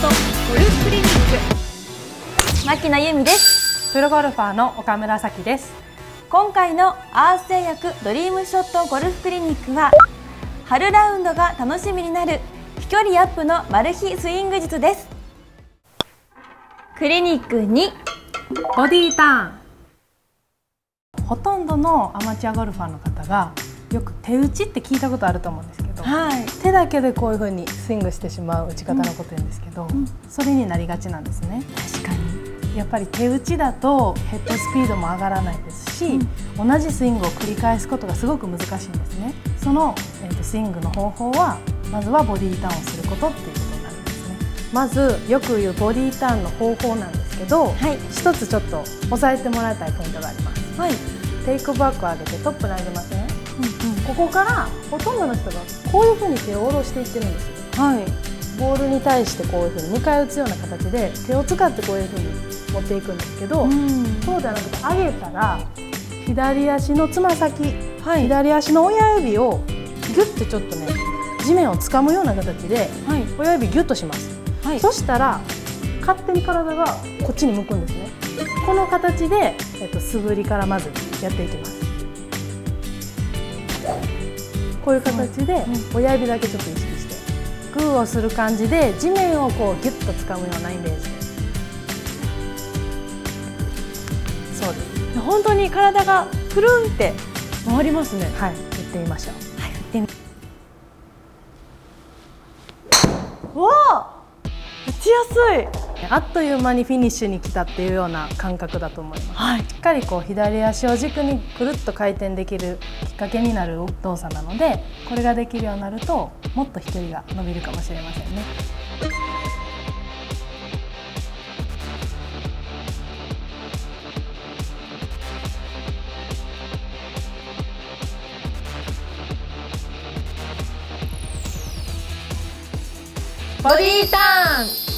とゴルフクリニック牧野由美です。プロゴルファーの岡村咲です。今回のアース製薬ドリームショットゴルフクリニックは春ラウンドが楽しみになる飛距離アップのマル秘スイング術です。クリニック2ボディーターン。ほとんどのアマチュアゴルファーの方がよく手打ちって聞いたことあると思うんですけど、はい、手だけでこういう風にスイングしてしまう打ち方のこと言うんですけど、うん、それになりがちなんですね。確かに。やっぱり手打ちだとヘッドスピードも上がらないですし、うん、同じスイングを繰り返すことがすごく難しいんですね。その、えーと、スイングの方法はまずはボディーターンをすることっていうことになるんですね。まずよく言うボディーターンの方法なんですけど、はい、一つちょっと押さえてもらいたいポイントがあります、はい、テイクバックを上げてトップに上げますね、うんうん、ここからほとんどの人がこういうふうに手を下ろしていってるんです。よ、はい、ボールに対してこういうふうに迎え撃つような形で手を使ってこういうふうに持っていくんですけど、うん、そうじゃなくて上げたら左足のつま先、はい、左足の親指をギュッてちょっとね地面を掴むような形で、はい、親指ギュッとします、はい、そしたら勝手に体がこっちに向くんですね。この形で、えっと、素振りからまずやっていきますこういう形で親指だけちょっと意識してグーをする感じで地面をこうギュッと掴むようなイメージ。そうです。本当に体がくるんって回りますね。はい。振ってみましょう。はい振ってみ。わあ！打ちやすいあっという間にフィニッシュに来たっていうような感覚だと思います、はい、しっかりこう左足を軸にくるっと回転できるきっかけになる動作なのでこれができるようになるともっと飛距離が伸びるかもしれませんね。ボディーターン